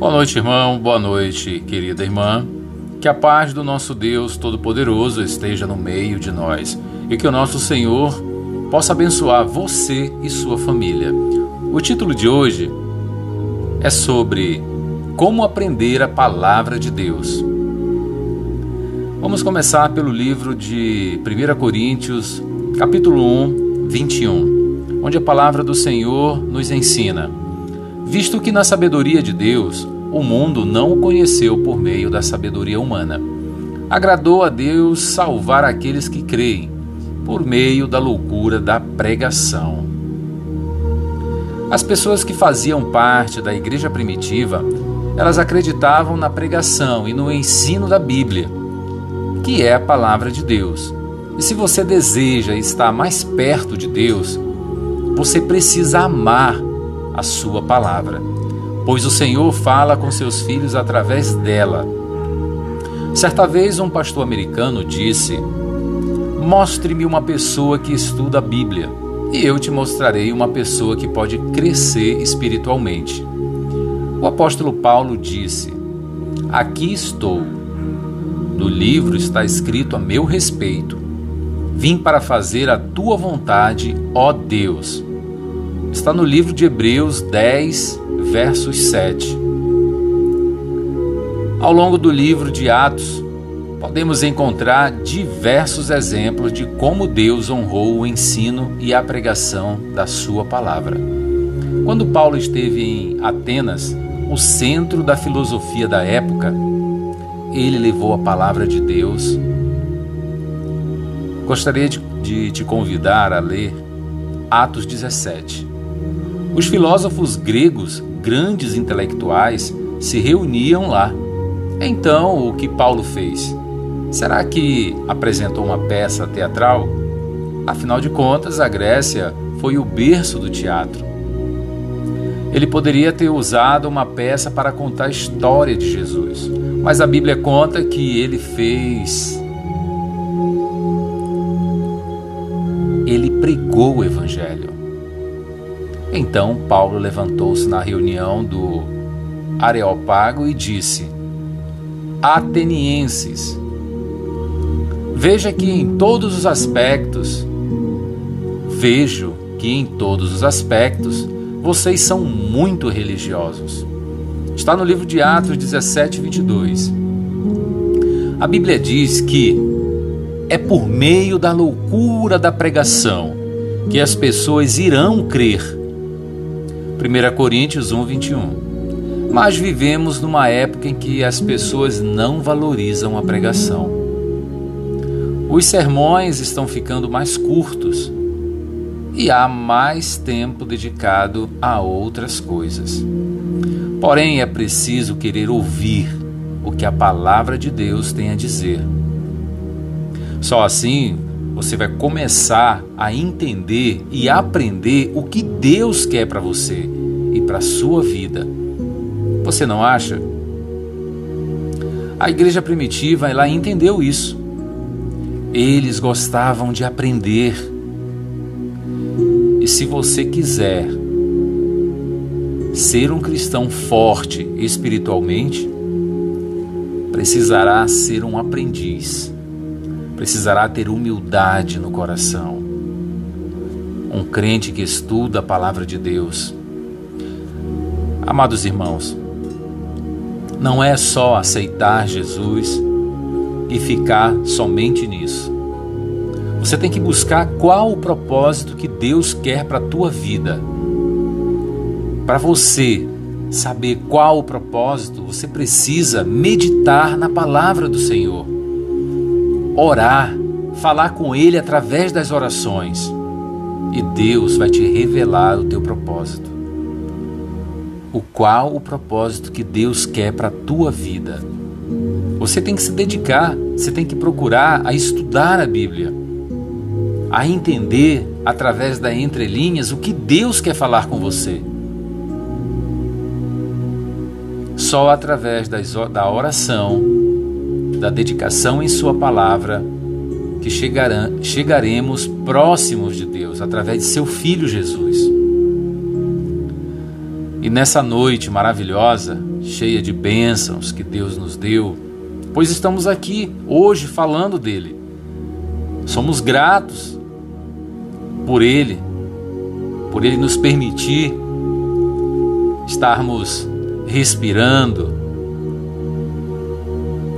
Boa noite, irmão. Boa noite, querida irmã. Que a paz do nosso Deus Todo-Poderoso esteja no meio de nós e que o nosso Senhor possa abençoar você e sua família. O título de hoje é sobre como aprender a palavra de Deus. Vamos começar pelo livro de 1 Coríntios, capítulo 1, 21, onde a palavra do Senhor nos ensina visto que na sabedoria de Deus o mundo não o conheceu por meio da sabedoria humana. Agradou a Deus salvar aqueles que creem, por meio da loucura da pregação. As pessoas que faziam parte da igreja primitiva, elas acreditavam na pregação e no ensino da Bíblia, que é a palavra de Deus. E se você deseja estar mais perto de Deus, você precisa amar a sua palavra, pois o Senhor fala com seus filhos através dela. Certa vez, um pastor americano disse: Mostre-me uma pessoa que estuda a Bíblia, e eu te mostrarei uma pessoa que pode crescer espiritualmente. O apóstolo Paulo disse: Aqui estou. No livro está escrito a meu respeito. Vim para fazer a tua vontade, ó Deus está no livro de Hebreus 10, versos 7. Ao longo do livro de Atos, podemos encontrar diversos exemplos de como Deus honrou o ensino e a pregação da sua palavra. Quando Paulo esteve em Atenas, o centro da filosofia da época, ele levou a palavra de Deus. Gostaria de, de te convidar a ler Atos 17. Os filósofos gregos, grandes intelectuais, se reuniam lá. Então, o que Paulo fez? Será que apresentou uma peça teatral? Afinal de contas, a Grécia foi o berço do teatro. Ele poderia ter usado uma peça para contar a história de Jesus, mas a Bíblia conta que ele fez. Ele pregou o Evangelho. Então Paulo levantou-se na reunião do Areopago e disse: Atenienses, veja que em todos os aspectos, vejo que em todos os aspectos vocês são muito religiosos. Está no livro de Atos 17, 22. A Bíblia diz que é por meio da loucura da pregação que as pessoas irão crer 1 Coríntios 1, 21. Mas vivemos numa época em que as pessoas não valorizam a pregação. Os sermões estão ficando mais curtos e há mais tempo dedicado a outras coisas. Porém, é preciso querer ouvir o que a palavra de Deus tem a dizer. Só assim você vai começar a entender e aprender o que Deus quer para você e para a sua vida. Você não acha? A igreja primitiva ela entendeu isso. Eles gostavam de aprender. E se você quiser ser um cristão forte espiritualmente, precisará ser um aprendiz precisará ter humildade no coração. Um crente que estuda a palavra de Deus. Amados irmãos, não é só aceitar Jesus e ficar somente nisso. Você tem que buscar qual o propósito que Deus quer para a tua vida. Para você saber qual o propósito, você precisa meditar na palavra do Senhor orar, falar com Ele através das orações. E Deus vai te revelar o teu propósito. O qual o propósito que Deus quer para a tua vida. Você tem que se dedicar, você tem que procurar a estudar a Bíblia, a entender através das entrelinhas o que Deus quer falar com você. Só através da oração da dedicação em Sua palavra, que chegaremos próximos de Deus através de Seu Filho Jesus. E nessa noite maravilhosa, cheia de bênçãos que Deus nos deu, pois estamos aqui hoje falando dele. Somos gratos por ele, por ele nos permitir estarmos respirando,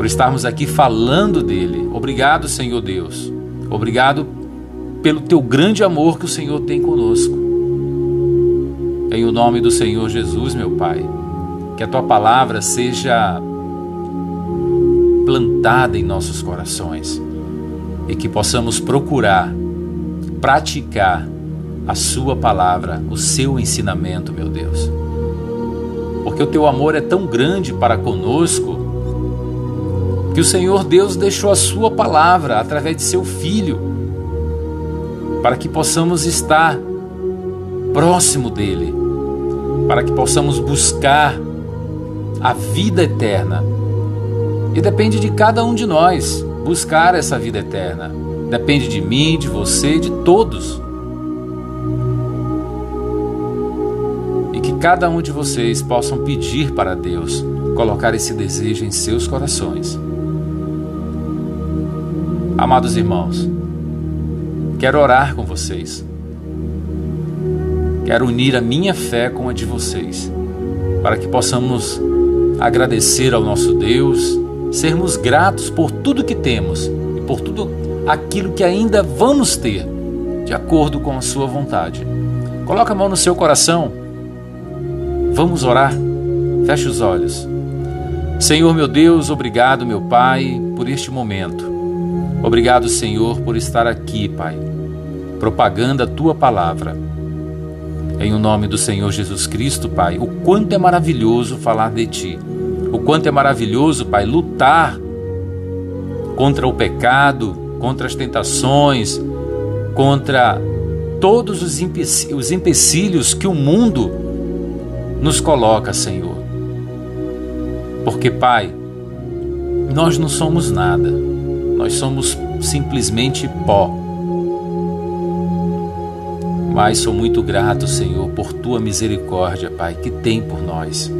por estarmos aqui falando dele. Obrigado, Senhor Deus. Obrigado pelo teu grande amor que o Senhor tem conosco. Em o nome do Senhor Jesus, meu Pai, que a tua palavra seja plantada em nossos corações e que possamos procurar praticar a Sua palavra, o seu ensinamento, meu Deus. Porque o teu amor é tão grande para conosco que o Senhor Deus deixou a Sua palavra através de seu Filho para que possamos estar próximo dele, para que possamos buscar a vida eterna. E depende de cada um de nós buscar essa vida eterna. Depende de mim, de você, de todos. E que cada um de vocês possam pedir para Deus colocar esse desejo em seus corações. Amados irmãos, Quero orar com vocês. Quero unir a minha fé com a de vocês, para que possamos agradecer ao nosso Deus, sermos gratos por tudo que temos e por tudo aquilo que ainda vamos ter, de acordo com a Sua vontade. Coloque a mão no seu coração. Vamos orar. Feche os olhos. Senhor meu Deus, obrigado, meu Pai, por este momento. Obrigado, Senhor, por estar aqui, Pai, propagando a tua palavra. Em o nome do Senhor Jesus Cristo, Pai, o quanto é maravilhoso falar de ti. O quanto é maravilhoso, Pai, lutar contra o pecado, contra as tentações, contra todos os, os empecilhos que o mundo nos coloca, Senhor. Porque, Pai, nós não somos nada nós somos simplesmente pó. Mas sou muito grato, Senhor, por tua misericórdia, Pai, que tem por nós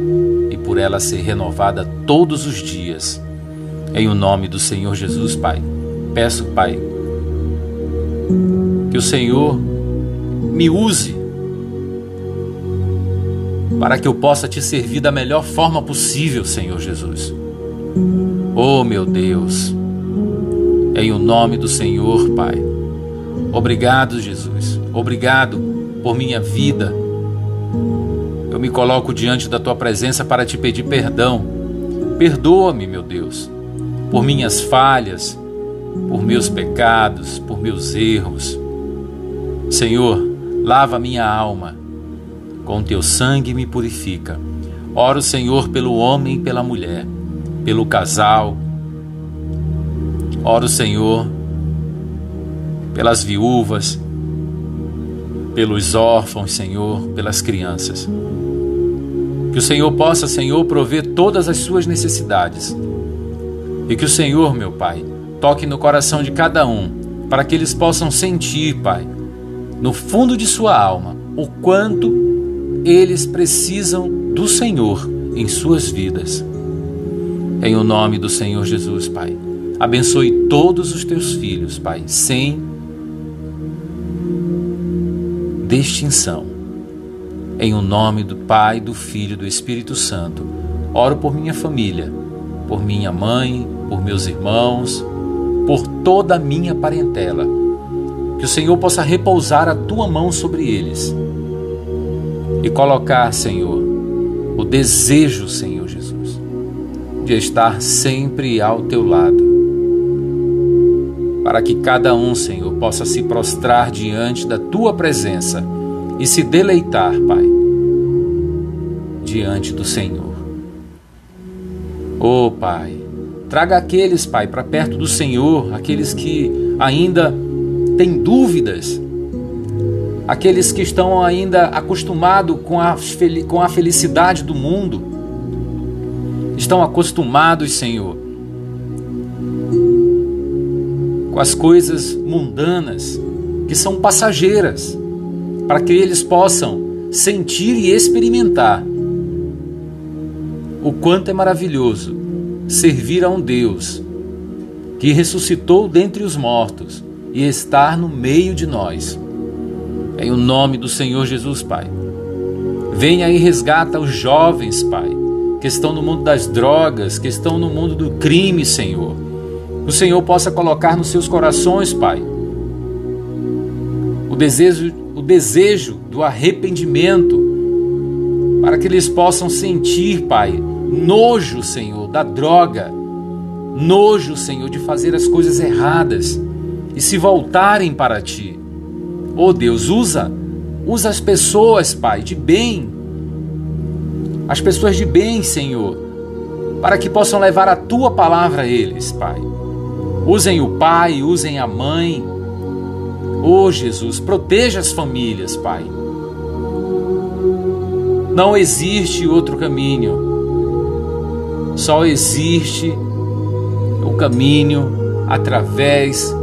e por ela ser renovada todos os dias. Em o nome do Senhor Jesus, Pai, peço, Pai, que o Senhor me use para que eu possa te servir da melhor forma possível, Senhor Jesus. Oh, meu Deus, em o nome do Senhor, Pai. Obrigado, Jesus. Obrigado por minha vida. Eu me coloco diante da tua presença para te pedir perdão. Perdoa-me, meu Deus, por minhas falhas, por meus pecados, por meus erros. Senhor, lava minha alma. Com teu sangue me purifica. Oro, Senhor, pelo homem e pela mulher, pelo casal, Oro, Senhor, pelas viúvas, pelos órfãos, Senhor, pelas crianças. Que o Senhor possa, Senhor, prover todas as suas necessidades. E que o Senhor, meu Pai, toque no coração de cada um, para que eles possam sentir, Pai, no fundo de sua alma, o quanto eles precisam do Senhor em suas vidas. Em o nome do Senhor Jesus, Pai. Abençoe todos os teus filhos, Pai, sem distinção. Em o nome do Pai, do Filho e do Espírito Santo, oro por minha família, por minha mãe, por meus irmãos, por toda a minha parentela. Que o Senhor possa repousar a tua mão sobre eles e colocar, Senhor, o desejo, Senhor Jesus, de estar sempre ao teu lado para que cada um, Senhor, possa se prostrar diante da tua presença e se deleitar, Pai, diante do Senhor. Oh, Pai, traga aqueles, Pai, para perto do Senhor, aqueles que ainda têm dúvidas, aqueles que estão ainda acostumados com a, com a felicidade do mundo, estão acostumados, Senhor, com as coisas mundanas que são passageiras, para que eles possam sentir e experimentar o quanto é maravilhoso servir a um Deus que ressuscitou dentre os mortos e estar no meio de nós. Em o nome do Senhor Jesus, Pai. Venha e resgata os jovens, Pai, que estão no mundo das drogas, que estão no mundo do crime, Senhor. O Senhor possa colocar nos seus corações, Pai, o desejo, o desejo do arrependimento, para que eles possam sentir, Pai, nojo, Senhor, da droga, nojo, Senhor, de fazer as coisas erradas e se voltarem para Ti. Oh Deus, usa, usa as pessoas, Pai, de bem, as pessoas de bem, Senhor, para que possam levar a Tua palavra a eles, Pai. Usem o pai, usem a mãe. Oh Jesus, proteja as famílias, Pai. Não existe outro caminho. Só existe o caminho através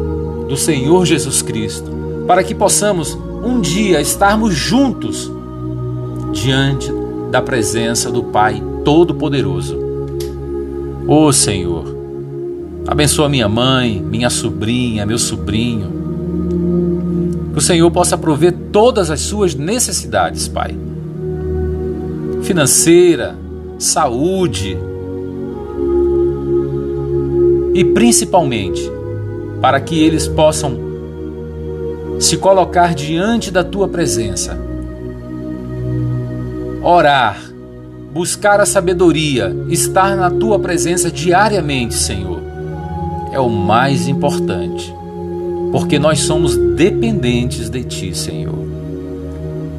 do Senhor Jesus Cristo, para que possamos um dia estarmos juntos diante da presença do Pai Todo-Poderoso. Oh, Senhor, abençoa minha mãe, minha sobrinha, meu sobrinho. Que o Senhor possa prover todas as suas necessidades, Pai. Financeira, saúde, e principalmente para que eles possam se colocar diante da tua presença, orar, buscar a sabedoria, estar na tua presença diariamente, Senhor, é o mais importante, porque nós somos dependentes de ti, Senhor.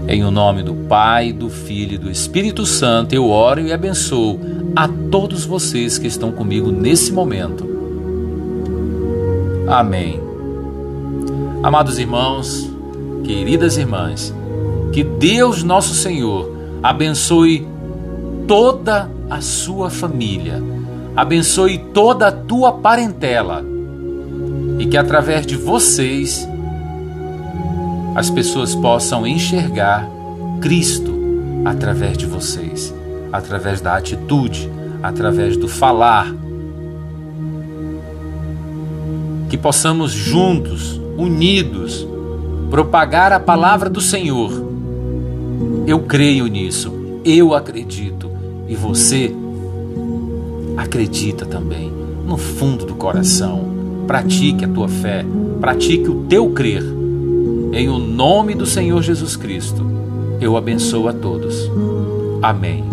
Em o nome do Pai, do Filho e do Espírito Santo, eu oro e abençoo a todos vocês que estão comigo nesse momento Amém. Amados irmãos, queridas irmãs, que Deus nosso Senhor abençoe toda a sua família, abençoe toda a tua parentela e que através de vocês as pessoas possam enxergar Cristo através de vocês, através da atitude, através do falar, que possamos juntos, unidos, propagar a palavra do Senhor. Eu creio nisso, eu acredito e você acredita também, no fundo do coração. Pratique a tua fé, pratique o teu crer. Em o nome do Senhor Jesus Cristo, eu abençoo a todos. Amém.